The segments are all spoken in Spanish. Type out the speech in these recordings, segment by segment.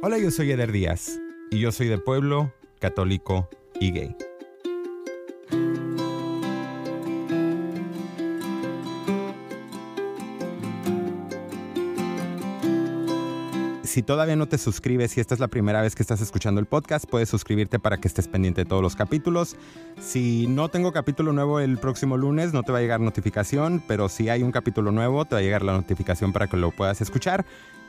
Hola, yo soy Eder Díaz y yo soy de pueblo, católico y gay. Si todavía no te suscribes y esta es la primera vez que estás escuchando el podcast, puedes suscribirte para que estés pendiente de todos los capítulos. Si no tengo capítulo nuevo el próximo lunes, no te va a llegar notificación, pero si hay un capítulo nuevo, te va a llegar la notificación para que lo puedas escuchar.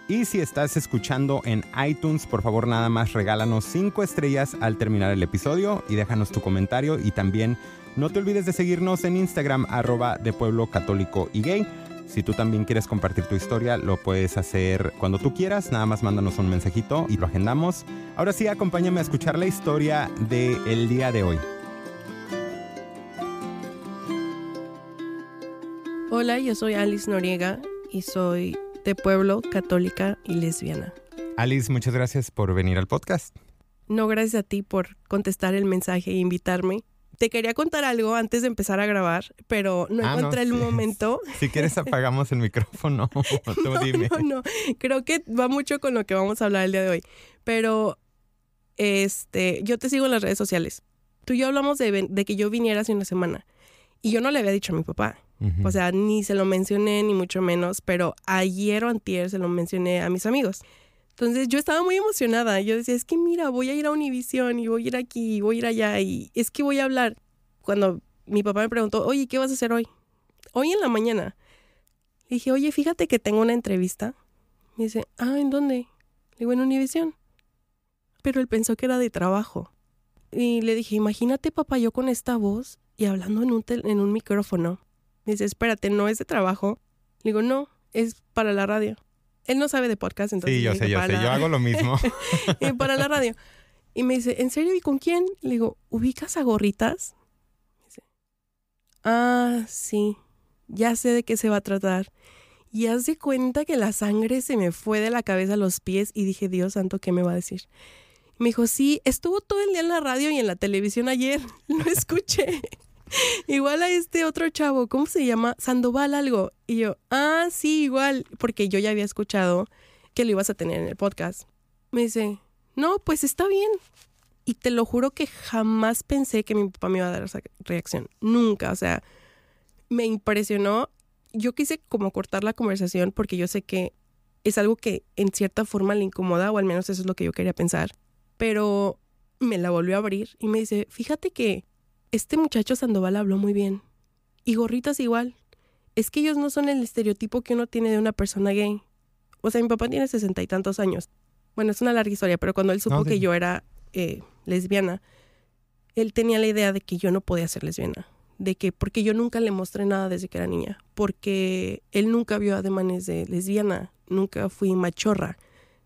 Y si estás escuchando en iTunes, por favor nada más regálanos 5 estrellas al terminar el episodio y déjanos tu comentario y también no te olvides de seguirnos en Instagram arroba de pueblo católico y gay. Si tú también quieres compartir tu historia, lo puedes hacer cuando tú quieras. Nada más mándanos un mensajito y lo agendamos. Ahora sí, acompáñame a escuchar la historia del día de hoy. Hola, yo soy Alice Noriega y soy de pueblo, católica y lesbiana. Alice, muchas gracias por venir al podcast. No, gracias a ti por contestar el mensaje e invitarme te quería contar algo antes de empezar a grabar, pero no ah, encontré el momento. Si quieres apagamos el micrófono, tú dime. No, no, creo que va mucho con lo que vamos a hablar el día de hoy. Pero, este, yo te sigo en las redes sociales. Tú y yo hablamos de, que yo viniera hace una semana y yo no le había dicho a mi papá. O sea, ni se lo mencioné, ni mucho menos, pero ayer o antier se lo mencioné a mis amigos. Entonces yo estaba muy emocionada. Yo decía, es que mira, voy a ir a Univision y voy a ir aquí y voy a ir allá y es que voy a hablar. Cuando mi papá me preguntó, oye, ¿qué vas a hacer hoy? Hoy en la mañana. Le dije, oye, fíjate que tengo una entrevista. Me dice, ah, ¿en dónde? Le digo, en Univision. Pero él pensó que era de trabajo. Y le dije, imagínate, papá, yo con esta voz y hablando en un, en un micrófono. Me dice, espérate, ¿no es de trabajo? Le digo, no, es para la radio. Él no sabe de podcast, entonces. Sí, yo sé, yo sé, yo hago lo mismo. y para la radio. Y me dice, ¿en serio? ¿Y con quién? Le digo, ¿ubicas a gorritas? Me dice, ah, sí, ya sé de qué se va a tratar. Y hace cuenta que la sangre se me fue de la cabeza a los pies y dije, Dios santo, ¿qué me va a decir? me dijo, sí, estuvo todo el día en la radio y en la televisión ayer. Lo escuché. igual a este otro chavo, ¿cómo se llama? Sandoval algo. Y yo, ah, sí, igual, porque yo ya había escuchado que lo ibas a tener en el podcast. Me dice, no, pues está bien. Y te lo juro que jamás pensé que mi papá me iba a dar esa reacción. Nunca, o sea, me impresionó. Yo quise como cortar la conversación porque yo sé que es algo que en cierta forma le incomoda, o al menos eso es lo que yo quería pensar. Pero me la volvió a abrir y me dice, fíjate que este muchacho Sandoval habló muy bien. Y gorritas igual. Es que ellos no son el estereotipo que uno tiene de una persona gay. O sea, mi papá tiene sesenta y tantos años. Bueno, es una larga historia, pero cuando él supo que yo era eh, lesbiana, él tenía la idea de que yo no podía ser lesbiana. De que, porque yo nunca le mostré nada desde que era niña. Porque él nunca vio ademanes de lesbiana. Nunca fui machorra.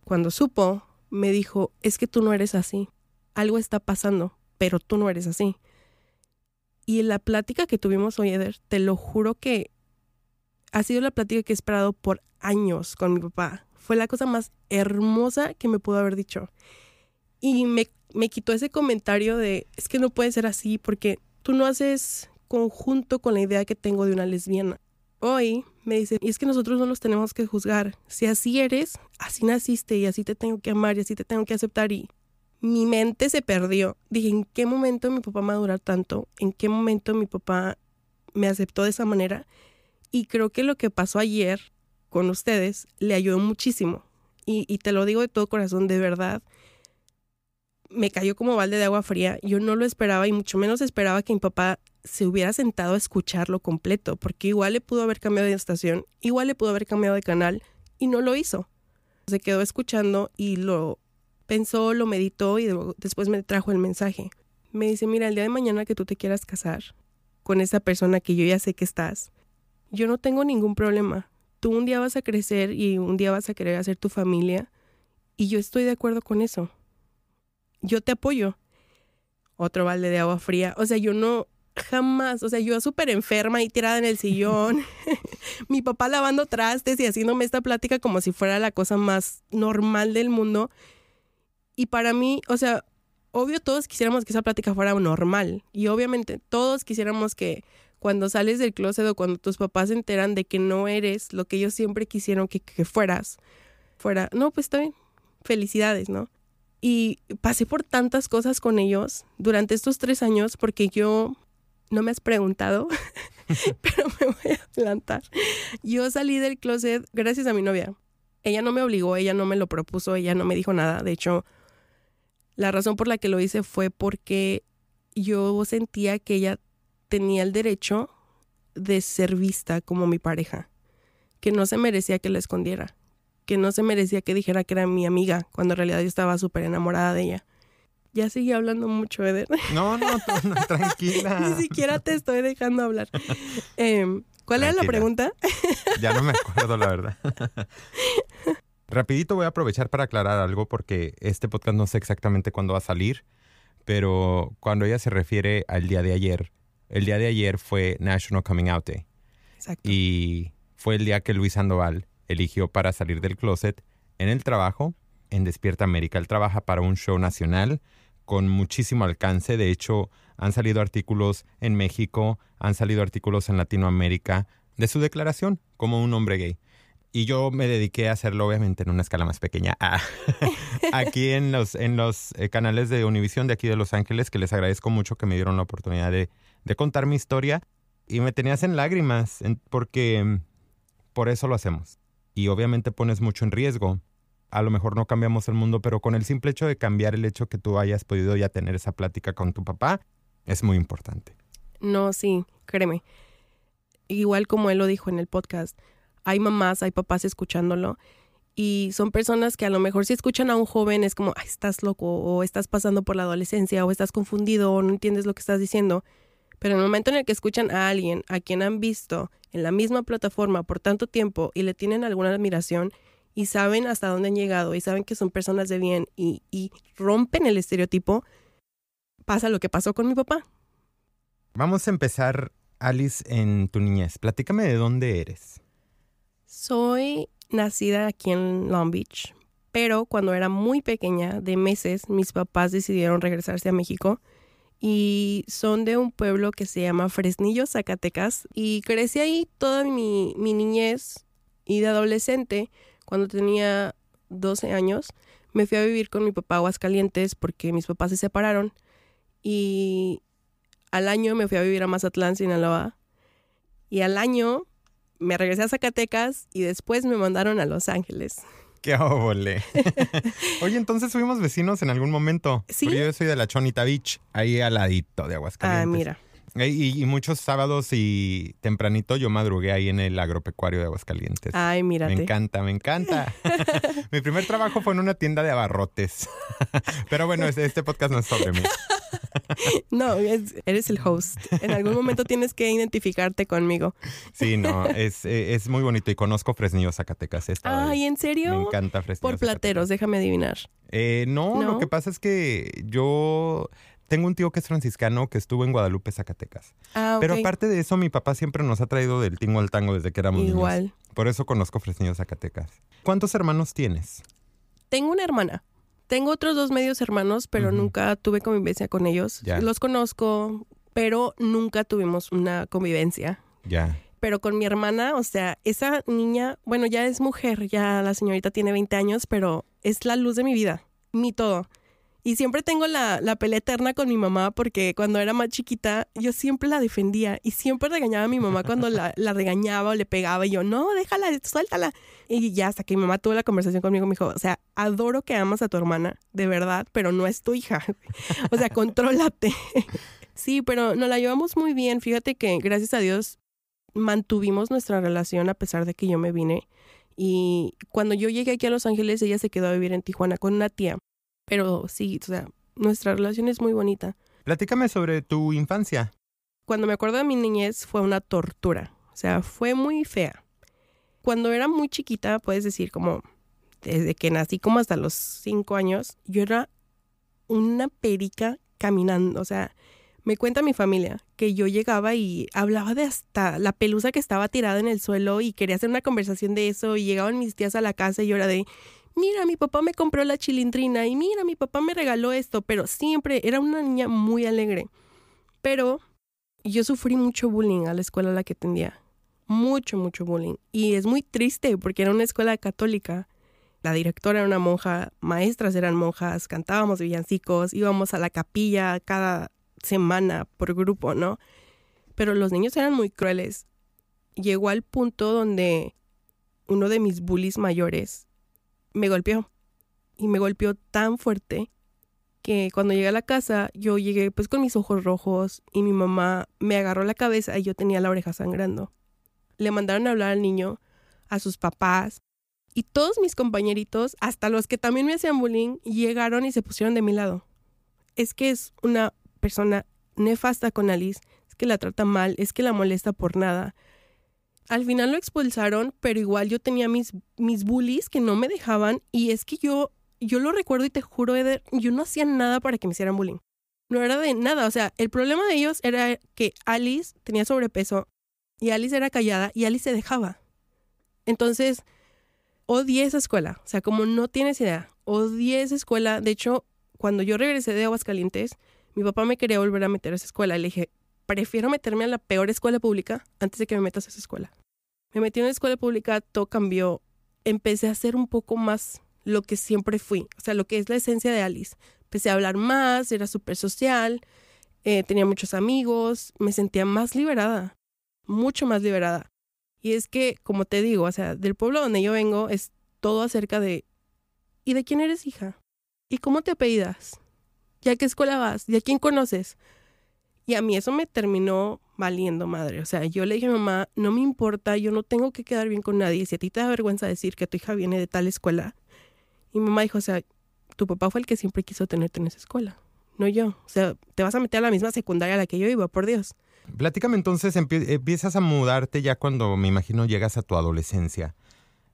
Cuando supo, me dijo, es que tú no eres así. Algo está pasando, pero tú no eres así. Y la plática que tuvimos hoy, Eder, te lo juro que ha sido la plática que he esperado por años con mi papá. Fue la cosa más hermosa que me pudo haber dicho. Y me, me quitó ese comentario de, es que no puede ser así porque tú no haces conjunto con la idea que tengo de una lesbiana. Hoy me dice, y es que nosotros no los tenemos que juzgar. Si así eres, así naciste y así te tengo que amar y así te tengo que aceptar y mi mente se perdió. Dije, ¿en qué momento mi papá madurar tanto? ¿En qué momento mi papá me aceptó de esa manera? Y creo que lo que pasó ayer con ustedes le ayudó muchísimo. Y, te lo digo de todo corazón, de verdad. Me cayó como balde de agua fría. Yo no lo esperaba y mucho menos esperaba que mi papá se hubiera sentado a escucharlo completo, porque igual le pudo haber cambiado de estación, igual le pudo haber cambiado de canal y no lo hizo. Se quedó escuchando y lo pensó, lo meditó y después me trajo el mensaje. Me dice, mira, el día de mañana que tú te quieras casar con esa persona que yo ya sé que estás, yo no tengo ningún problema. Tú un día vas a crecer y un día vas a querer hacer tu familia y yo estoy de acuerdo con eso. Yo te apoyo. Otro balde de agua fría. O sea, yo no, jamás, o sea, yo súper enferma y tirada en el sillón, mi papá lavando trastes y haciéndome esta plática como si fuera la cosa más normal del mundo. Y para mí, o sea, obvio todos quisiéramos que esa plática fuera normal. Y obviamente todos quisiéramos que cuando sales del closet o cuando tus papás se enteran de que no eres lo que ellos siempre quisieron que, fueras, fuera, no, pues está bien. felicidades, ¿no? Y pasé por tantas cosas con ellos durante estos tres años porque yo, no me has preguntado, pero me voy a adelantar. Yo salí del closet gracias a mi novia. Ella no me obligó, ella no me lo propuso, ella no me dijo nada. De hecho, la razón por la que lo hice fue porque yo sentía que ella tenía el derecho de ser vista como mi pareja, que no se merecía que la escondiera, que no se merecía que dijera que era mi amiga, cuando en realidad yo estaba súper enamorada de ella. Ya sigue hablando mucho, Eder. No, no, no tranquila. Ni siquiera te estoy dejando hablar. Em, ¿Cuál era la pregunta? ya no me acuerdo, la verdad. Rapidito voy a aprovechar para aclarar algo porque este podcast no sé exactamente cuándo va a salir, pero cuando ella se refiere al día de ayer, el día de ayer fue National Coming Out Day. Exacto. Y fue el día que Luis Sandoval eligió para salir del closet en el trabajo en Despierta América. Él trabaja para un show nacional con muchísimo alcance. De hecho, han salido artículos en México, han salido artículos en Latinoamérica de su declaración como un hombre gay. Y yo me dediqué a hacerlo obviamente en una escala más pequeña. Ah, aquí en los, en los eh, canales de Univisión de aquí de Los Ángeles, que les agradezco mucho que me dieron la oportunidad de, de contar mi historia. Y me tenías en lágrimas porque mm, por eso lo hacemos. Y obviamente pones mucho en riesgo. A lo mejor no cambiamos el mundo, pero con el simple hecho de cambiar el hecho que tú hayas podido ya tener esa plática con tu papá, es muy importante. No, sí, créeme. Igual como él lo dijo en el podcast, hay mamás, hay papás escuchándolo y son personas que a lo mejor si escuchan a un joven es como, estás loco o estás pasando por la adolescencia o estás confundido o no entiendes lo que estás diciendo. Pero en el momento en el que escuchan a alguien a quien han visto en la misma plataforma por tanto tiempo y le tienen alguna admiración y saben hasta dónde han llegado y saben que son personas de bien y, y rompen el estereotipo, pasa lo que pasó con mi papá. Vamos a empezar, Alice, en tu niñez. Platícame de dónde eres. Soy nacida aquí en Long Beach, pero cuando era muy pequeña, de meses, mis papás decidieron regresarse a México y son de un pueblo que se llama Fresnillo, Zacatecas. Y crecí ahí toda mi, mi niñez y de adolescente, cuando tenía 12 años, me fui a vivir con mi papá a Aguascalientes porque mis papás se separaron. Y al año me fui a vivir a Mazatlán, Sinaloa. Y al año me regresé a Zacatecas y después me mandaron a Los Ángeles. ¡Qué óvole! Oye, entonces fuimos vecinos en algún momento. Sí. Porque yo soy de la Chonita Beach, ahí al ladito de Aguascalientes. Ah, mira. Y, y, muchos sábados y tempranito yo madrugué ahí en el agropecuario de Aguascalientes. Ay, mírate. Me encanta, me encanta. Mi primer trabajo fue en una tienda de abarrotes. Pero bueno, este podcast no es sobre mí. No, eres el host. En algún momento tienes que identificarte conmigo. Sí, no, es, es muy bonito y conozco Fresnillo, Zacatecas. Ay, ¿en serio? Me encanta Fresnillo. Por plateros, déjame adivinar. Eh, no, no, lo que pasa es que yo tengo un tío que es franciscano que estuvo en Guadalupe, Zacatecas. Ah, Pero aparte de eso, mi papá siempre nos ha traído del tingo al tango desde que éramos Igual. niños. Por eso conozco Fresnillo, Zacatecas. ¿Cuántos hermanos tienes? Tengo una hermana. Tengo otros dos medios hermanos, pero nunca tuve convivencia con ellos. Ya. Los conozco, pero nunca tuvimos una convivencia. Ya. Pero con mi hermana, o sea, esa niña, bueno, ya es mujer, ya la señorita tiene 20 años, pero es la luz de mi vida, mi todo. Y siempre tengo la, la pelea eterna con mi mamá porque cuando era más chiquita yo siempre la defendía y siempre regañaba a mi mamá cuando la, la regañaba o le pegaba y yo, no, déjala, suéltala. Y ya hasta que mi mamá tuvo la conversación conmigo, me dijo, o sea, adoro que amas a tu hermana, de verdad, pero no es tu hija. o sea, contrólate. sí, pero nos la llevamos muy bien. Fíjate que gracias a Dios mantuvimos nuestra relación a pesar de que yo me vine. Y cuando yo llegué aquí a Los Ángeles, ella se quedó a vivir en Tijuana con una tía. Pero sí, o sea, nuestra relación es muy bonita. Platícame sobre tu infancia. Cuando me acuerdo de mi niñez fue una tortura. O sea, fue muy fea. Cuando era muy chiquita, puedes decir como desde que nací como hasta los cinco años, yo era una perica caminando. O sea, me cuenta mi familia que yo llegaba y hablaba de hasta la pelusa que estaba tirada en el suelo y quería hacer una conversación de eso y llegaban mis tías a la casa y yo era de, mira, mi papá me compró la chilindrina y mira, mi papá me regaló esto, pero siempre era una niña muy alegre. Pero yo sufrí mucho bullying a la escuela a la que atendía. Mucho, mucho bullying. Y es muy triste porque era una escuela católica. la directora era una monja, maestras eran monjas, cantábamos villancicos, íbamos a la capilla cada semana por grupo, ¿no? Pero los niños eran muy crueles. Llegó al punto donde uno de mis bullies mayores me golpeó. Y me golpeó tan fuerte que cuando llegué a la casa yo llegué pues con mis ojos rojos y mi mamá me agarró la cabeza y yo tenía la oreja sangrando. Le mandaron a hablar al niño, a sus papás y todos mis compañeritos, hasta los que también me hacían bullying, llegaron y se pusieron de mi lado. Es que es una persona nefasta con Alice, es que la trata mal, es que la molesta por nada. Al final lo expulsaron, pero igual yo tenía mis, mis bullies que no me dejaban y es que yo, yo lo recuerdo y te juro, Eder, yo no hacía nada para que me hicieran bullying. No era de nada, o sea, el problema de ellos era que Alice tenía sobrepeso y Alice era callada y Alice se dejaba. Entonces, odié esa escuela, o sea, como no tienes idea, odié esa escuela. De hecho, cuando yo regresé de Aguascalientes, mi papá me quería volver a meter a esa escuela. Le dije, prefiero meterme a la peor escuela pública antes de que me metas a esa escuela. Me metí en una escuela pública, todo cambió. Empecé a ser un poco más lo que siempre fui, o sea, lo que es la esencia de Alice. Empecé a hablar más, era súper social, eh, tenía muchos amigos, me sentía más liberada, mucho más liberada. Y es que, como te digo, o sea, del pueblo donde yo vengo es todo acerca de ¿y de quién eres hija? ¿Y cómo te apellidas? ¿Y a qué escuela vas? ¿Y a quién conoces? Y a mí eso me terminó valiendo madre. O sea, yo le dije a mamá, no me importa, yo no tengo que quedar bien con nadie. Si a ti te da vergüenza decir que tu hija viene de tal escuela. Y mamá dijo, o sea, tu papá fue el que siempre quiso tenerte en esa escuela, no yo. O sea, te vas a meter a la misma secundaria a la que yo iba, por Dios. Platícame entonces, empiezas a mudarte ya cuando me imagino llegas a tu adolescencia.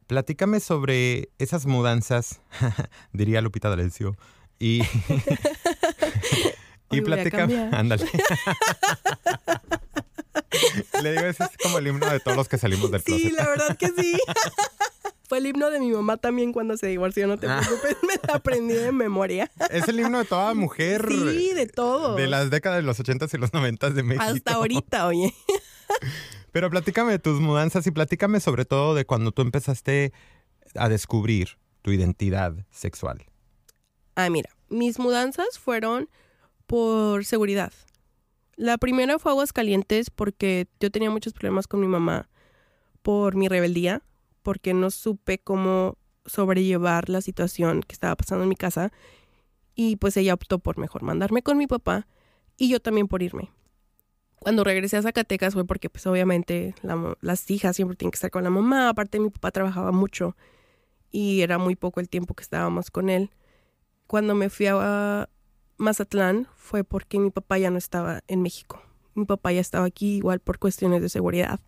Platícame sobre esas mudanzas, diría Lupita D'Alessio, y, y platícame, ándale. Le digo, ese es como el himno de todos los que salimos del closet. Sí, la verdad que sí. Fue el himno de mi mamá también cuando se divorció, no te ah. preocupes, me la aprendí de memoria. Es el himno de toda mujer. Sí, de todo. De las décadas de los 80s y los 90s de México. Hasta ahorita, oye. Pero platícame de tus mudanzas y platícame sobre todo de cuando tú empezaste a descubrir tu identidad sexual. Ah, mira, mis mudanzas fueron por seguridad. La primera fue Aguas Calientes porque yo tenía muchos problemas con mi mamá por mi rebeldía porque no supe cómo sobrellevar la situación que estaba pasando en mi casa y pues ella optó por mejor mandarme con mi papá y yo también por irme. Cuando regresé a Zacatecas fue porque pues obviamente las hijas siempre tienen que estar con la mamá, aparte mi papá trabajaba mucho y era muy poco el tiempo que estábamos con él. Cuando me fui a Mazatlán fue porque mi papá ya no estaba en México. Mi papá ya estaba aquí igual por cuestiones de seguridad.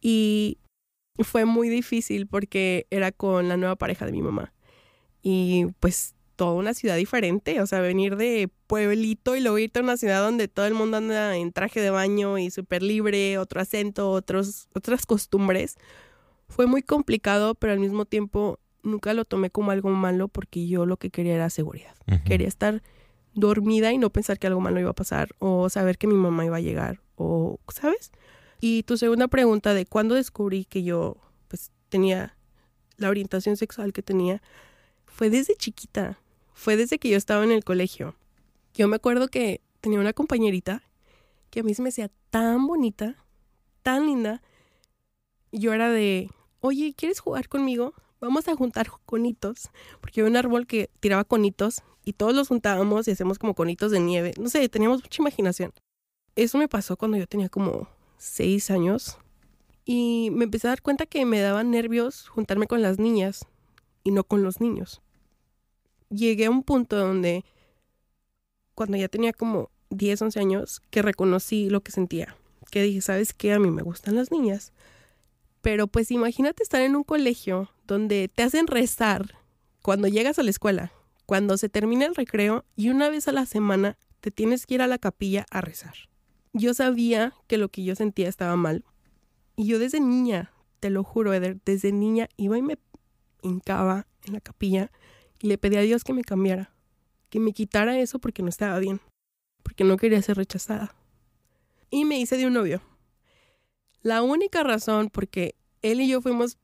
Y fue muy difícil porque era con la nueva pareja de mi mamá. Y pues toda una ciudad diferente, o sea, venir de pueblito y luego irte a una ciudad donde todo el mundo anda en traje de baño y súper libre, otro acento, otros, otras costumbres. Fue muy complicado, pero al mismo tiempo nunca lo tomé como algo malo porque yo lo que quería era seguridad. Quería estar dormida y no pensar que algo malo iba a pasar o saber que mi mamá iba a llegar o, ¿sabes? Y tu segunda pregunta de cuándo descubrí que yo pues tenía la orientación sexual que tenía fue desde chiquita, fue desde que yo estaba en el colegio. Yo me acuerdo que tenía una compañerita que a mí se me hacía tan bonita, tan linda. Yo era de, oye, ¿quieres jugar conmigo? Vamos a juntar conitos, porque había un árbol que tiraba conitos y todos los juntábamos y hacemos como conitos de nieve. No sé, teníamos mucha imaginación. Eso me pasó cuando yo tenía como seis años y me empecé a dar cuenta que me daban nervios juntarme con las niñas y no con los niños. Llegué a un punto donde, cuando ya tenía como 10, 11 años, que reconocí lo que sentía. Que dije, ¿sabes qué? A mí me gustan las niñas. Pero pues imagínate estar en un colegio donde te hacen rezar cuando llegas a la escuela, cuando se termina el recreo y una vez a la semana te tienes que ir a la capilla a rezar yo sabía que lo que yo sentía estaba mal. Y yo desde niña, te lo juro, Eder, desde niña iba y me hincaba en la capilla y le pedía a Dios que me cambiara, que me quitara eso porque no estaba bien, porque no quería ser rechazada. Y me hice de un novio. La única razón porque él y yo fuimos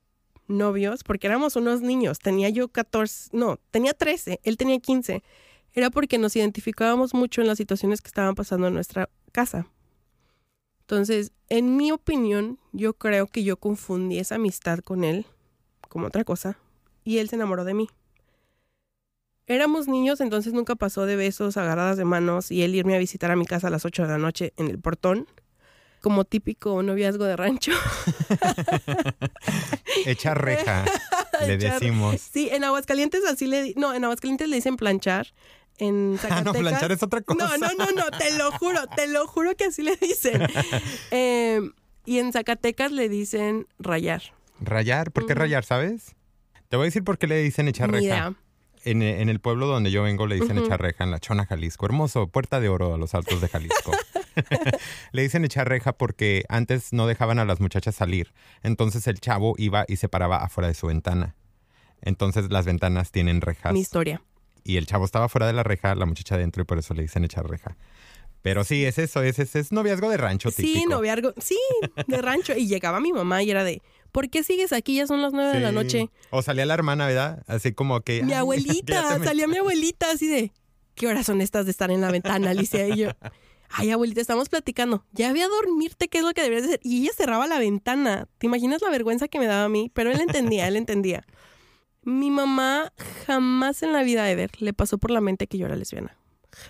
novios, porque éramos unos niños, tenía yo 14, no, tenía 13, él tenía 15, era porque nos identificábamos mucho en las situaciones que estaban pasando en nuestra casa. Entonces, en mi opinión, yo creo que yo confundí esa amistad con él como otra cosa y él se enamoró de mí. Éramos niños, entonces nunca pasó de besos, agarradas de manos y él irme a visitar a mi casa a las 8 de la noche en el portón, como típico noviazgo de rancho. Echa reja, le decimos. Sí, en Aguascalientes así le... No, en Aguascalientes le dicen planchar. En Ah, no, Zacatecas... planchar es otra cosa. No, no, no, no, te lo juro, te lo juro que así le dicen. Eh, y en Zacatecas le dicen rayar. Rayar, ¿por qué rayar, sabes? Te voy a decir por qué le dicen echar reja. En, en el pueblo donde yo vengo le dicen echar reja, en la Chona, Jalisco. Hermoso, puerta de oro a los altos de Jalisco. le dicen echar reja porque antes no dejaban a las muchachas salir. Entonces el chavo iba y se paraba afuera de su ventana. Entonces las ventanas tienen rejas. Mi historia. Y el chavo estaba fuera de la reja, la muchacha adentro, y por eso le dicen echar reja. Pero sí, es eso, es, es, es noviazgo de rancho típico. Sí, noviazgo. Sí, de rancho. Y llegaba mi mamá y era de, ¿por qué sigues aquí? Ya son las nueve de la noche. O salía la hermana, ¿verdad? Así como que... Mi "Ay, abuelita, me- salía mi abuelita así de, ¿qué horas son estas de estar en la ventana, Alicia? Y yo, ay, abuelita, estamos platicando. Ya voy a dormirte, ¿qué es lo que deberías hacer? Y ella cerraba la ventana. ¿Te imaginas la vergüenza que me daba a mí? Pero él entendía, él entendía. Mi mamá jamás en la vida de ver le pasó por la mente que yo era lesbiana.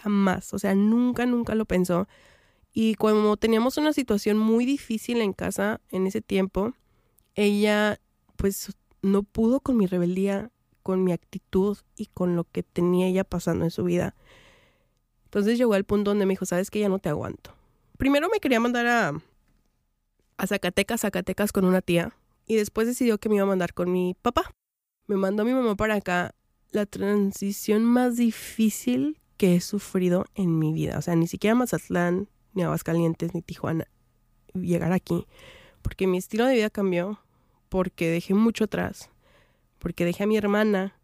Jamás. O sea, nunca, nunca lo pensó. Y como teníamos una situación muy difícil en casa en ese tiempo, ella pues no pudo con mi rebeldía, con mi actitud y con lo que tenía ella pasando en su vida. Entonces llegó al punto donde me dijo, sabes que ya no te aguanto. Primero me quería mandar a, a Zacatecas, Zacatecas con una tía y después decidió que me iba a mandar con mi papá. Me mandó mi mamá para acá. La transición más difícil que he sufrido en mi vida. O sea, ni siquiera Mazatlán, ni Aguascalientes, ni Tijuana. Llegar aquí. Porque mi estilo de vida cambió. Porque dejé mucho atrás. Porque dejé a mi hermana.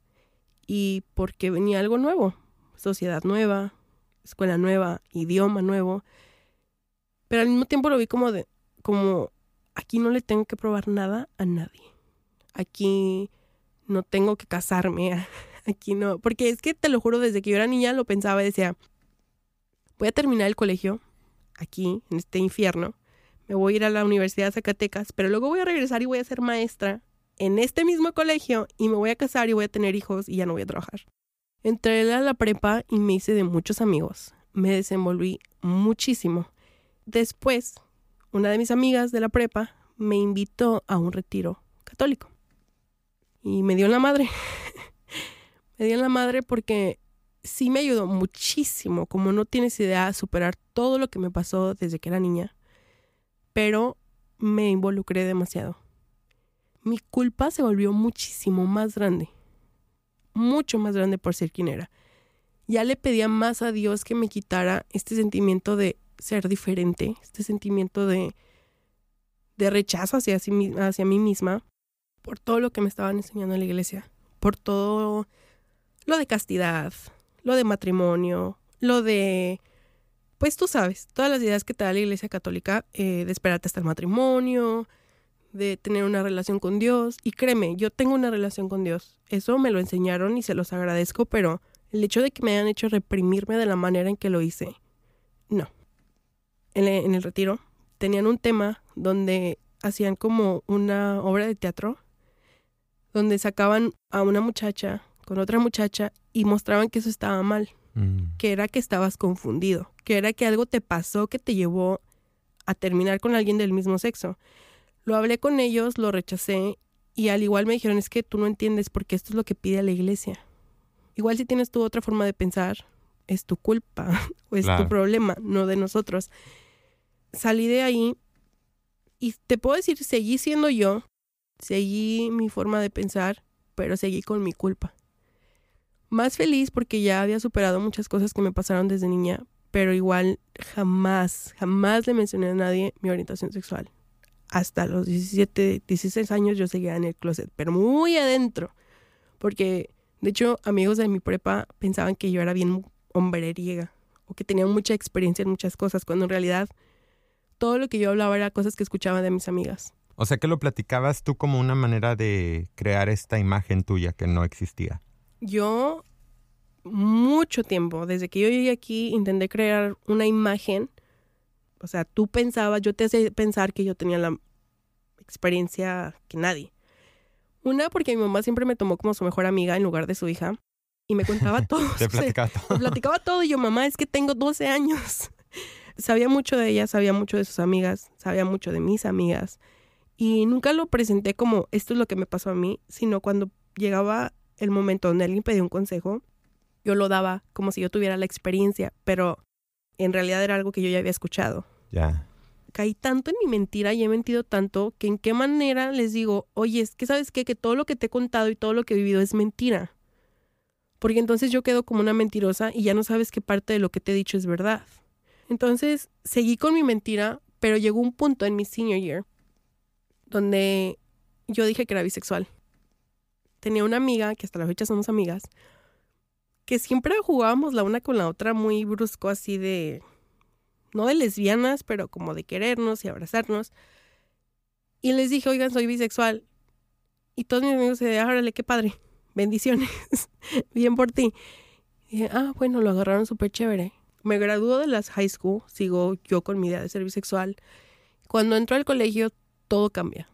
Y porque venía algo nuevo. Sociedad nueva. Escuela nueva. Idioma nuevo. Pero al mismo tiempo lo vi como de... Como aquí no le tengo que probar nada a nadie. Aquí no tengo que casarme. Aquí no. Porque es que te lo juro, desde que yo era niña lo pensaba y decía, voy a terminar el colegio aquí, en este infierno. Me voy a ir a la Universidad de Zacatecas, pero luego voy a regresar y voy a ser maestra en este mismo colegio y me voy a casar y voy a tener hijos y ya no voy a trabajar. Entré a la prepa y me hice de muchos amigos. Me desenvolví muchísimo. Después, una de mis amigas de la prepa me invitó a un retiro católico. Y me dio la madre. me dio la madre porque sí me ayudó muchísimo, como no tienes idea, a superar todo lo que me pasó desde que era niña. Pero me involucré demasiado. Mi culpa se volvió muchísimo más grande. Mucho más grande por ser quien era. Ya le pedía más a Dios que me quitara este sentimiento de ser diferente, este sentimiento de, de rechazo hacia, sí hacia mí misma por todo lo que me estaban enseñando en la iglesia, por todo lo de castidad, lo de matrimonio, lo de, pues tú sabes, todas las ideas que te da la iglesia católica, eh, de esperarte hasta el matrimonio, de tener una relación con Dios. Y créeme, yo tengo una relación con Dios. Eso me lo enseñaron y se los agradezco, pero el hecho de que me hayan hecho reprimirme de la manera en que lo hice, no. En, el- en el retiro tenían un tema donde hacían como una obra de teatro donde sacaban a una muchacha con otra muchacha y mostraban que eso estaba mal, Mm. que era que estabas confundido, que era que algo te pasó que te llevó a terminar con alguien del mismo sexo. Lo hablé con ellos, lo rechacé y al igual me dijeron es que tú no entiendes porque esto es lo que pide la iglesia. Igual si tienes tú otra forma de pensar, es tu culpa o es Claro. tu problema, no de nosotros. Salí de ahí y te puedo decir, seguí siendo yo, seguí mi forma de pensar, pero seguí con mi culpa. Más feliz porque ya había superado muchas cosas que me pasaron desde niña, pero igual jamás, jamás le mencioné a nadie mi orientación sexual. Hasta los 17, 16 años yo seguía en el closet, pero muy adentro. Porque, de hecho, amigos de mi prepa pensaban que yo era bien hombreriega o que tenía mucha experiencia en muchas cosas, cuando en realidad todo lo que yo hablaba era cosas que escuchaba de mis amigas. O sea que lo platicabas tú como una manera de crear esta imagen tuya que no existía. Yo mucho tiempo, desde que yo llegué aquí, intenté crear una imagen. O sea, tú pensabas, yo te hacía pensar que yo tenía la experiencia que nadie. Una, porque mi mamá siempre me tomó como su mejor amiga en lugar de su hija. Y me contaba todo. Te platicaba todo. Me platicaba todo. Y yo, mamá, es que tengo 12 años. sabía mucho de ella, sabía mucho de sus amigas, sabía mucho de mis amigas. Y nunca lo presenté como esto es lo que me pasó a mí, sino cuando llegaba el momento donde alguien pedía un consejo, yo lo daba como si yo tuviera la experiencia, pero en realidad era algo que yo ya había escuchado. Ya. Caí tanto en mi mentira y he mentido tanto que en qué manera les digo, oye, es que sabes qué, que todo lo que te he contado y todo lo que he vivido es mentira. Porque entonces yo quedo como una mentirosa y ya no sabes qué parte de lo que te he dicho es verdad. Entonces seguí con mi mentira, pero llegó un punto en mi senior year donde yo dije que era bisexual. Tenía una amiga, que hasta la fecha somos amigas, que siempre jugábamos la una con la otra muy brusco, así de, no de lesbianas, pero como de querernos y abrazarnos. Y les dije, oigan, soy bisexual. Y todos mis amigos se dijeron, órale, qué padre, bendiciones, bien por ti. Y dije, ah, bueno, lo agarraron súper chévere. Me graduó de las high school, sigo yo con mi idea de ser bisexual. Cuando entro al colegio, todo cambia.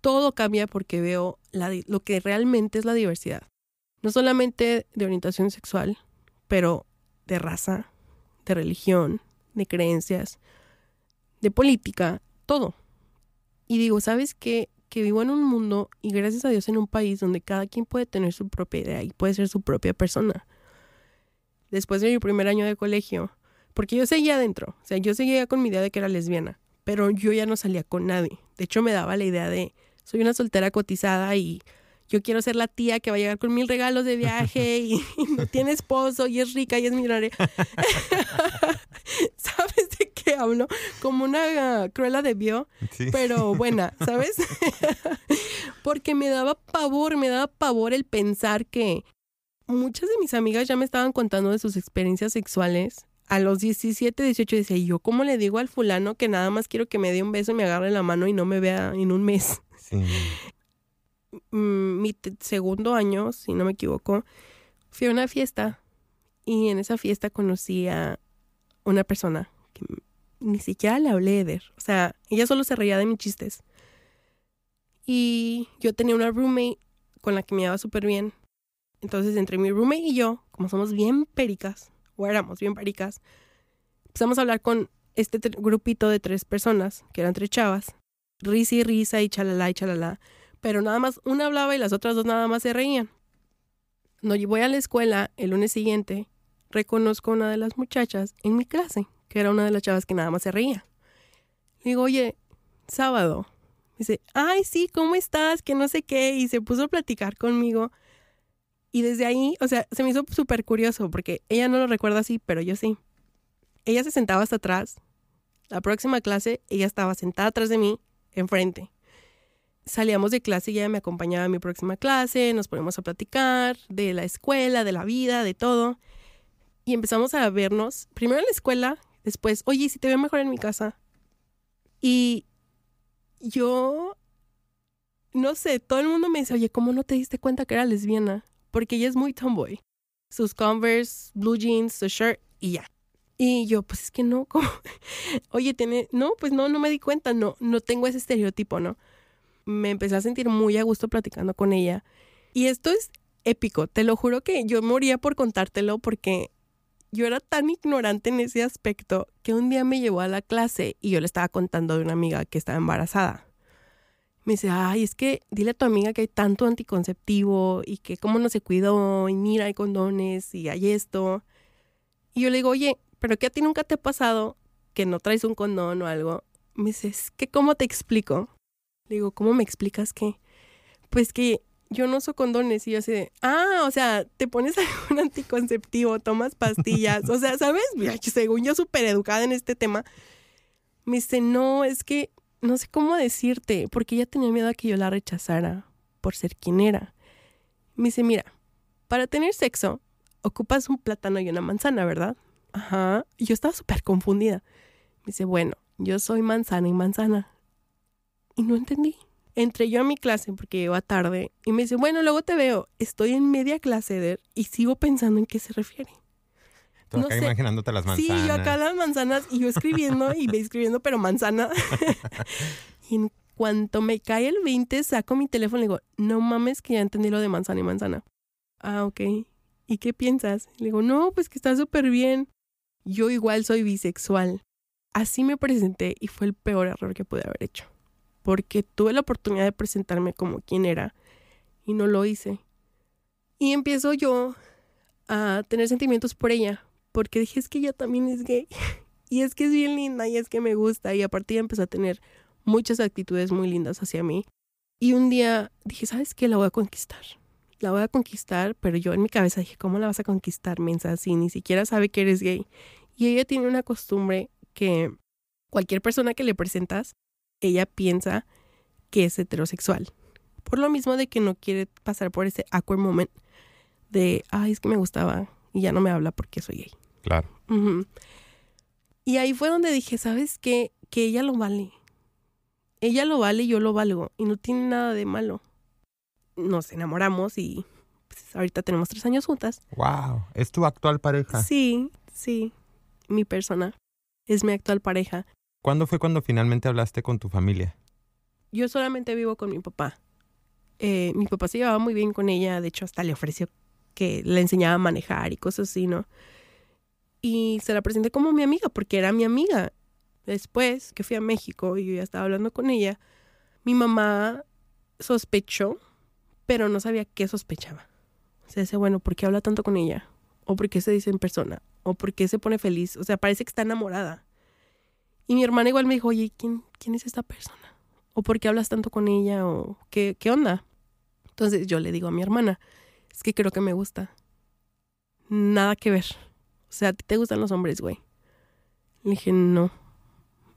Todo cambia porque veo lo que realmente es la diversidad. No solamente de orientación sexual, pero de raza, de religión, de creencias, de política, todo. Y digo, ¿sabes qué? Que vivo en un mundo y gracias a Dios en un país donde cada quien puede tener su propia idea y puede ser su propia persona. Después de mi primer año de colegio, porque yo seguía adentro, o sea, yo seguía con mi idea de que era lesbiana, pero yo ya no salía con nadie. De hecho, me daba la idea de, soy una soltera cotizada y yo quiero ser la tía que va a llegar con mil regalos de viaje y, no tiene esposo y es rica y es millonaria. ¿Sabes de qué hablo? Como una cruela de bio, pero buena, ¿sabes? Porque me daba pavor, me daba pavor el pensar que muchas de mis amigas ya me estaban contando de sus experiencias sexuales. A los 17, 18 decía, ¿y yo cómo le digo al fulano que nada más quiero que me dé un beso y me agarre la mano y no me vea en un mes? Sí. Mm, mi segundo año, si no me equivoco, fui a una fiesta y en esa fiesta conocí a una persona que ni siquiera le hablé de, o sea, ella solo se reía de mis chistes. Y yo tenía una roommate con la que me iba súper bien. Entonces, entre mi roommate y yo, como somos bien pericas, o éramos bien pericas, empezamos a hablar con este grupito de tres personas, que eran tres chavas, risa y risa y chalala y chalala pero nada más una hablaba y las otras dos nada más se reían. No voy a la escuela el lunes siguiente, reconozco a una de las muchachas en mi clase, que era una de las chavas que nada más se reía. digo, oye, sábado. dice, ay, sí, ¿cómo estás? Que no sé qué. Y se puso a platicar conmigo. Y desde ahí, o sea, se me hizo súper curioso porque ella no lo recuerda así, pero yo sí. Ella se sentaba hasta atrás. La próxima clase, ella estaba sentada atrás de mí, enfrente salíamos de clase y ella me acompañaba a mi próxima clase, nos ponemos a platicar de la escuela, de la vida, de todo. Y empezamos a vernos, primero en la escuela, después, oye, si te veo mejor en mi casa. Y yo, no sé, todo el mundo me dice, oye, ¿cómo no te diste cuenta que era lesbiana? Porque ella es muy tomboy. Sus Converse, blue jeans, su shirt y ya. Y yo, pues es que no, ¿cómo? Oye, tiene, no, pues no, no me di cuenta, no, no tengo ese estereotipo, ¿no? Me empecé a sentir muy a gusto platicando con ella. Y esto es épico, te lo juro que yo moría por contártelo porque yo era tan ignorante en ese aspecto que un día me llevó a la clase y yo le estaba contando de una amiga que estaba embarazada. Me dice, ay, es que dile a tu amiga que hay tanto anticonceptivo y que cómo no se cuidó y mira, hay condones y hay esto. Y yo le digo, oye, pero que a ti nunca te ha pasado que no traes un condón o algo. Me dice, es que cómo te explico le digo, ¿cómo me explicas que? Pues que yo no uso condones y yo sé, ah, o sea, te pones algún anticonceptivo, tomas pastillas, o sea, ¿sabes? Según yo súper educada en este tema, me dice, no, es que no sé cómo decirte, porque ella tenía miedo a que yo la rechazara por ser quien era. Me dice, mira, para tener sexo ocupas un plátano y una manzana, ¿verdad? Ajá. Y yo estaba súper confundida. Me dice, bueno, yo soy manzana y manzana y no entendí. Entré yo a mi clase porque iba tarde y me dice, bueno, luego te veo. Estoy en media clase de, y sigo pensando en qué se refiere. Tú acá imaginándote las manzanas. Sí, yo acá las manzanas y yo escribiendo y me escribiendo, pero manzana. y en cuanto me cae el 20, saco mi teléfono y digo, no mames que ya entendí lo de manzana y manzana. Ah, ok. ¿Y qué piensas? Le digo, no, pues que está súper bien. Yo igual soy bisexual. Así me presenté y fue el peor error que pude haber hecho. Porque tuve la oportunidad de presentarme como quien era y no lo hice. Y empiezo yo a tener sentimientos por ella, porque dije, es que ella también es gay. y es que es bien linda y es que me gusta. Y a partir de empezó a tener muchas actitudes muy lindas hacia mí. Y un día dije, ¿sabes qué? La voy a conquistar. La voy a conquistar, pero yo en mi cabeza dije, ¿cómo la vas a conquistar, mensa? Si ni siquiera sabe que eres gay. Y ella tiene una costumbre que cualquier persona que le presentas, ella piensa que es heterosexual. Por lo mismo de que no quiere pasar por ese awkward moment de, ay, es que me gustaba y ya no me habla porque soy gay. Claro. Y ahí fue donde dije, ¿sabes qué? Que ella lo vale. Ella lo vale y yo lo valgo. Y no tiene nada de malo. Nos enamoramos y pues, ahorita tenemos tres años juntas. ¡Wow! ¿Es tu actual pareja? Sí, sí. Mi persona. Es mi actual pareja. ¿Cuándo fue cuando finalmente hablaste con tu familia? Yo solamente vivo con mi papá. Eh, mi papá se llevaba muy bien con ella. De hecho, hasta le ofreció que le enseñaba a manejar y cosas así, ¿no? Y se la presenté como mi amiga, porque era mi amiga. Después que fui a México y yo ya estaba hablando con ella, mi mamá sospechó, pero no sabía qué sospechaba. O sea, dice, bueno, ¿por qué habla tanto con ella? ¿O por qué se dice en persona? ¿O por qué se pone feliz? O sea, parece que está enamorada. Y mi hermana igual me dijo, oye, ¿quién, quién es esta persona? ¿O por qué hablas tanto con ella? ¿O qué, qué onda? Entonces yo le digo a mi hermana, es que creo que me gusta. Nada que ver. O sea, ¿a ti te gustan los hombres, güey? Le dije, no.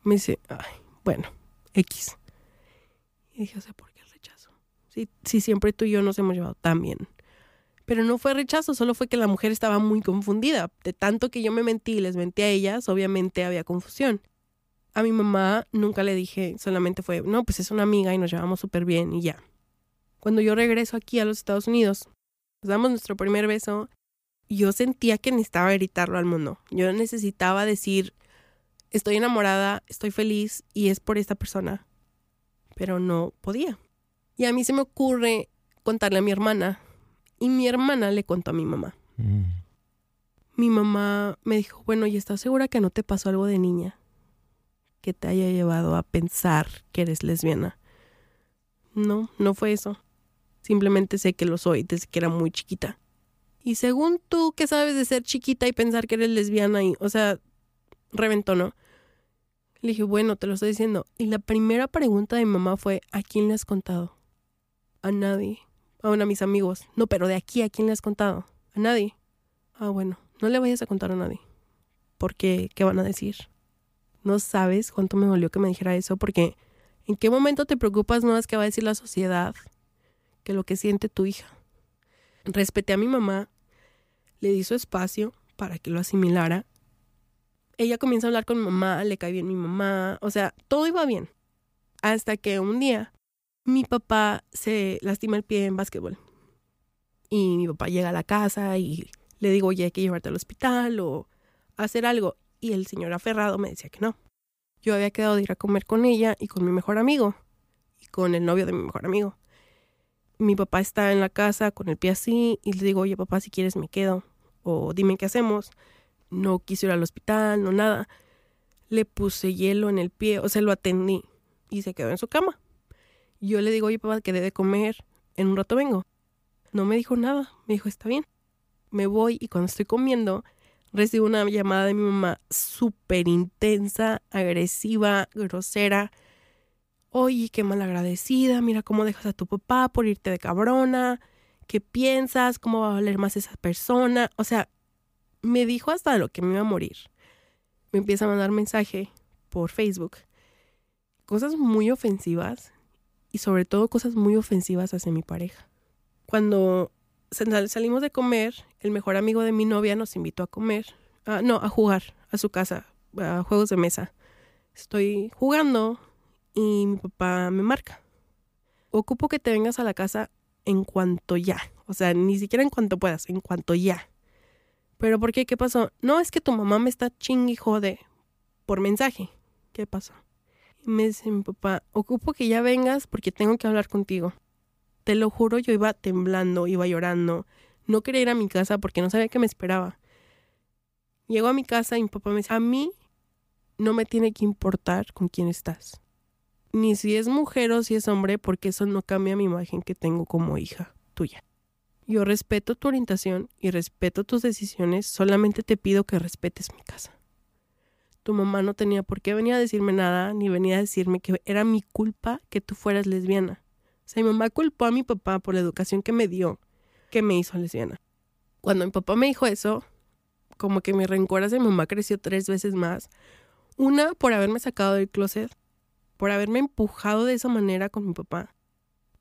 Me dice, ay, bueno, X. Y dije, o sea, ¿por qué el rechazo? Si, si siempre tú y yo nos hemos llevado tan bien. Pero no fue rechazo, solo fue que la mujer estaba muy confundida. De tanto que yo me mentí y les mentí a ellas, obviamente había confusión. A mi mamá nunca le dije, solamente fue, no, pues es una amiga y nos llevamos súper bien y ya. Cuando yo regreso aquí a los Estados Unidos, nos damos nuestro primer beso. Yo sentía que necesitaba gritarlo al mundo. Yo necesitaba decir, estoy enamorada, estoy feliz y es por esta persona. Pero no podía. Y a mí se me ocurre contarle a mi hermana. Y mi hermana le contó a mi mamá. Mm. Mi mamá me dijo, bueno, ¿y estás segura que no te pasó algo de niña? Que te haya llevado a pensar que eres lesbiana. No, no fue eso. Simplemente sé que lo soy desde que era muy chiquita. Y según tú, ¿qué sabes de ser chiquita y pensar que eres lesbiana? Y, o sea, reventó, ¿no? Le dije, bueno, te lo estoy diciendo. Y la primera pregunta de mi mamá fue, ¿a quién le has contado? A nadie. Aún a mis amigos. No, pero de aquí, ¿a quién le has contado? A nadie. Ah, bueno, no le vayas a contar a nadie. Porque, ¿qué van a decir? No sabes cuánto me dolió que me dijera eso, porque ¿en qué momento te preocupas no es que va a decir la sociedad? que lo que siente tu hija. Respeté a mi mamá, le di su espacio para que lo asimilara. Ella comienza a hablar con mi mamá, le cae bien mi mamá, o sea, todo iba bien. Hasta que un día mi papá se lastima el pie en básquetbol. Y mi papá llega a la casa y le digo, oye, hay que llevarte al hospital o hacer algo. Y el señor aferrado me decía que no. Yo había quedado de ir a comer con ella y con mi mejor amigo y con el novio de mi mejor amigo mi papá está en la casa con el pie así y le digo, oye papá, si quieres me quedo o dime qué hacemos. No quiso ir al hospital, no nada. Le puse hielo en el pie, o sea, lo atendí y se quedó en su cama. Yo le digo, oye papá, que debe comer, en un rato vengo. No me dijo nada, me dijo, está bien. Me voy y cuando estoy comiendo, recibo una llamada de mi mamá súper intensa, agresiva, grosera oye, qué mal agradecida, mira cómo dejas a tu papá por irte de cabrona, qué piensas, cómo va a valer más esa persona. O sea, me dijo hasta lo que me iba a morir. Me empieza a mandar mensaje por Facebook. Cosas muy ofensivas y sobre todo cosas muy ofensivas hacia mi pareja. Cuando salimos de comer, el mejor amigo de mi novia nos invitó a comer, no, a jugar a su casa, a juegos de mesa. Estoy jugando, y mi papá me marca. Ocupo que te vengas a la casa en cuanto ya. O sea, ni siquiera en cuanto puedas, en cuanto ya. ¿Pero por qué? ¿Qué pasó? No, es que tu mamá me está chingui jode por mensaje. ¿Qué pasó? Y me dice mi papá, ocupo que ya vengas porque tengo que hablar contigo. Te lo juro, yo iba temblando, iba llorando. No quería ir a mi casa porque no sabía qué me esperaba. Llego a mi casa y mi papá me dice, a mí no me tiene que importar con quién estás. Ni si es mujer o si es hombre, porque eso no cambia mi imagen que tengo como hija tuya. Yo respeto tu orientación y respeto tus decisiones, solamente te pido que respetes mi casa. Tu mamá no tenía por qué venir a decirme nada, ni venía a decirme que era mi culpa que tú fueras lesbiana. Sea, mi mamá culpó a mi papá por la educación que me dio, que me hizo lesbiana. Cuando mi papá me dijo eso, como que mi rencor hacia mi mamá creció tres veces más. Una, por haberme sacado del closet, por haberme empujado de esa manera con mi papá.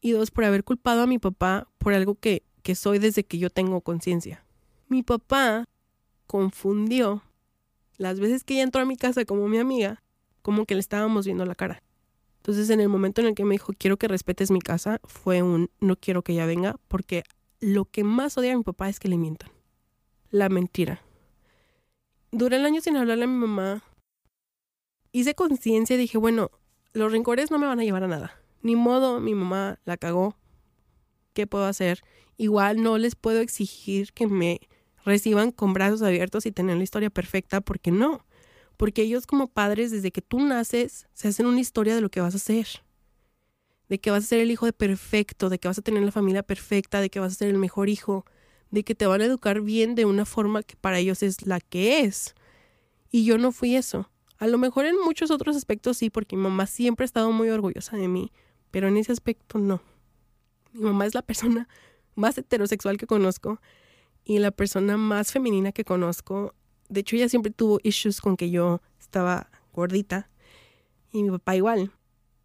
Y dos, por haber culpado a mi papá por algo que, que soy desde que yo tengo conciencia. Mi papá confundió las veces que ella entró a mi casa como mi amiga, como que le estábamos viendo la cara. Entonces, en el momento en el que me dijo, quiero que respetes mi casa, fue un, no quiero que ella venga, porque lo que más odia a mi papá es que le mientan. La mentira. Duré el año sin hablarle a mi mamá. Hice conciencia y dije, bueno, los rencores no me van a llevar a nada. Ni modo, mi mamá la cagó. ¿Qué puedo hacer? Igual no les puedo exigir que me reciban con brazos abiertos y tener la historia perfecta, porque no. Porque ellos como padres, desde que tú naces, se hacen una historia de lo que vas a hacer. De que vas a ser el hijo de perfecto, de que vas a tener la familia perfecta, de que vas a ser el mejor hijo, de que te van a educar bien de una forma que para ellos es la que es. Y yo no fui eso. A lo mejor en muchos otros aspectos sí, porque mi mamá siempre ha estado muy orgullosa de mí, pero en ese aspecto no. Mi mamá es la persona más heterosexual que conozco y la persona más femenina que conozco. De hecho, ella siempre tuvo issues con que yo estaba gordita y mi papá igual.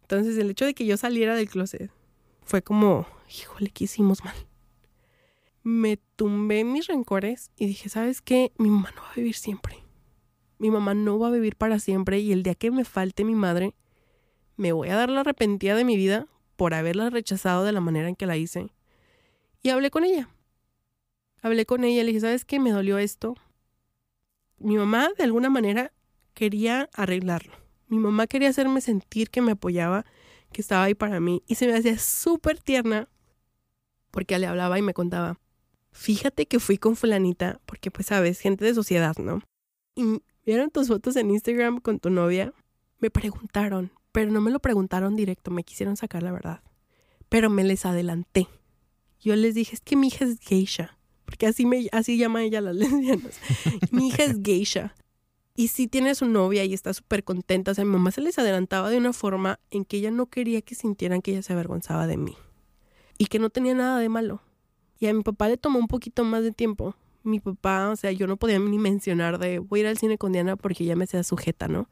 Entonces, el hecho de que yo saliera del closet fue como, híjole, ¿qué hicimos mal? Me tumbé mis rencores y dije, ¿sabes qué? Mi mamá no va a vivir siempre. Mi mamá no va a vivir para siempre y el día que me falte mi madre, me voy a dar la arrepentida de mi vida por haberla rechazado de la manera en que la hice. Y hablé con ella. Hablé con ella y le dije, ¿sabes qué? Me dolió esto. Mi mamá, de alguna manera, quería arreglarlo. Mi mamá quería hacerme sentir que me apoyaba, que estaba ahí para mí. Y se me hacía súper tierna porque le hablaba y me contaba, fíjate que fui con fulanita, porque pues sabes, gente de sociedad, ¿no? Y vieron tus fotos en Instagram con tu novia. Me preguntaron, pero no me lo preguntaron directo, me quisieron sacar la verdad. Pero me les adelanté. Yo les dije, es que mi hija es geisha porque así, me, así llama ella a las lesbianas. mi hija es geisha. Y sí tiene su novia y está súper contenta. O sea, mi mamá se les adelantaba de una forma en que ella no quería que sintieran que ella se avergonzaba de mí. Y que no tenía nada de malo. Y a mi papá le tomó un poquito más de tiempo. Mi papá, o sea, yo no podía ni mencionar de voy a ir al cine con Diana porque ya me sea sujeta, ¿no?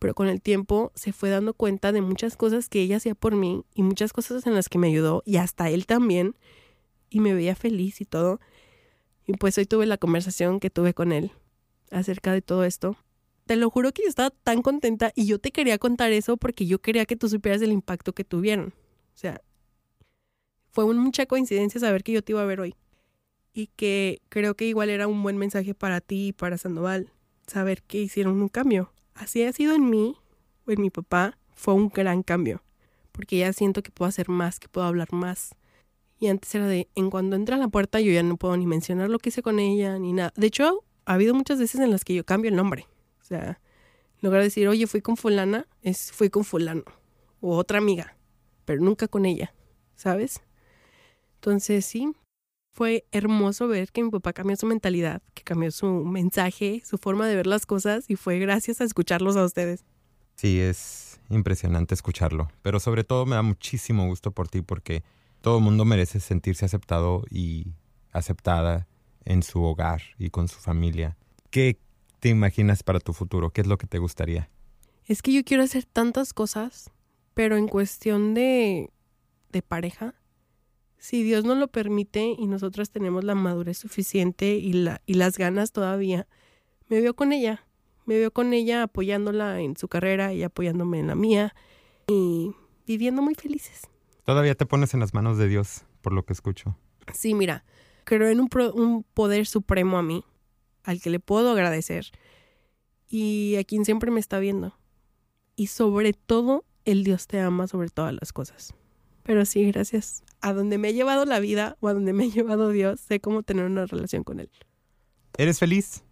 Pero con el tiempo se fue dando cuenta de muchas cosas que ella hacía por mí y muchas cosas en las que me ayudó y hasta él también. Y me veía feliz y todo. Y pues hoy tuve la conversación que tuve con él acerca de todo esto. Te lo juro que yo estaba tan contenta y yo te quería contar eso porque yo quería que tú supieras el impacto que tuvieron. O sea, fue mucha coincidencia saber que yo te iba a ver hoy. Y que creo que igual era un buen mensaje para ti y para Sandoval. Saber que hicieron un cambio. Así ha sido en mí o en mi papá. Fue un gran cambio. Porque ya siento que puedo hacer más, que puedo hablar más y antes era de, en cuando entra a la puerta yo ya no puedo ni mencionar lo que hice con ella ni nada. De hecho, ha habido muchas veces en las que yo cambio el nombre. O sea, en lugar de decir, oye, fui con fulana, es fui con fulano. O otra amiga, pero nunca con ella, ¿sabes? Entonces sí, fue hermoso ver que mi papá cambió su mentalidad, que cambió su mensaje, su forma de ver las cosas y fue gracias a escucharlos a ustedes. Sí, es impresionante escucharlo, pero sobre todo me da muchísimo gusto por ti porque todo el mundo merece sentirse aceptado y aceptada en su hogar y con su familia. ¿Qué te imaginas para tu futuro? ¿Qué es lo que te gustaría? Es que yo quiero hacer tantas cosas, pero en cuestión de, de pareja, si Dios nos lo permite y nosotras tenemos la madurez suficiente y, la, y las ganas todavía, me veo con ella. Me veo con ella apoyándola en su carrera y apoyándome en la mía y viviendo muy felices. Todavía te pones en las manos de Dios, por lo que escucho. Sí, mira, creo en un, pro- un poder supremo a mí, al que le puedo agradecer y a quien siempre me está viendo. Y sobre todo, el Dios te ama sobre todas las cosas. Pero sí, gracias a donde me ha llevado la vida o a donde me ha llevado Dios, sé cómo tener una relación con Él. ¿Eres feliz?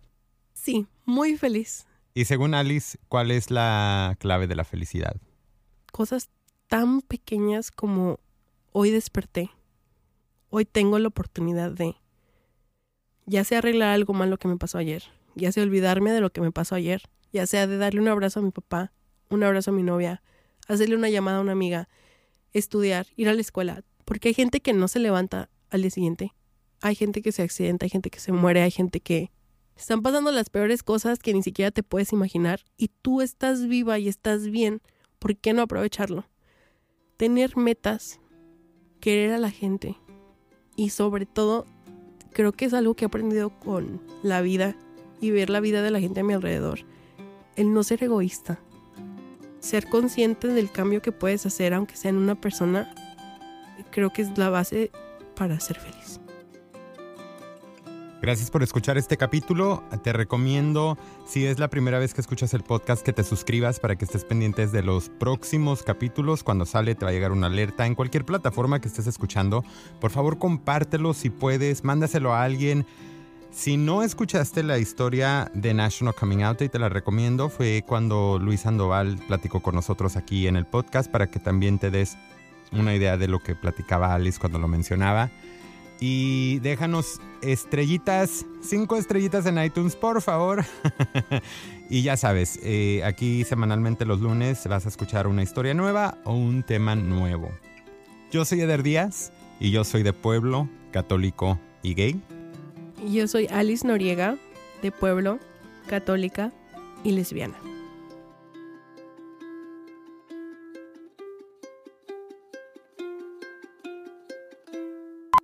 Sí, muy feliz. Y según Alice, ¿cuál es la clave de la felicidad? Cosas tan pequeñas como hoy desperté. Hoy tengo la oportunidad de ya sea arreglar algo malo que me pasó ayer, ya sea olvidarme de lo que me pasó ayer, ya sea de darle un abrazo a mi papá, un abrazo a mi novia, hacerle una llamada a una amiga, estudiar, ir a la escuela, porque hay gente que no se levanta al día siguiente, hay gente que se accidenta, hay gente que se muere, hay gente que están pasando las peores cosas que ni siquiera te puedes imaginar y tú estás viva y estás bien, ¿por qué no aprovecharlo? Tener metas, querer a la gente y sobre todo creo que es algo que he aprendido con la vida y ver la vida de la gente a mi alrededor. El no ser egoísta. Ser consciente del cambio que puedes hacer, aunque sea en una persona, creo que es la base para ser feliz. Gracias por escuchar este capítulo. Te recomiendo, si es la primera vez que escuchas el podcast, que te suscribas para que estés pendientes de los próximos capítulos. Cuando sale te va a llegar una alerta en cualquier plataforma que estés escuchando. Por favor, compártelo si puedes, mándaselo a alguien. Si no escuchaste la historia de National Coming Out Day, te la recomiendo. Fue cuando Luis Sandoval platicó con nosotros aquí en el podcast para que también te des una idea de lo que platicaba Alice cuando lo mencionaba. Y déjanos estrellitas, cinco estrellitas en iTunes, por favor. y ya sabes, eh, aquí semanalmente los lunes vas a escuchar una historia nueva o un tema nuevo. Yo soy Eder Díaz y yo soy de pueblo, católico y gay. Yo soy Alice Noriega, de pueblo, católica y lesbiana.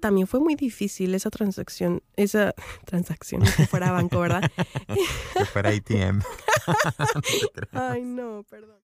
También fue muy difícil esa transacción, esa transacción, que fuera banco, ¿verdad? Que fuera ATM. Ay, no, perdón.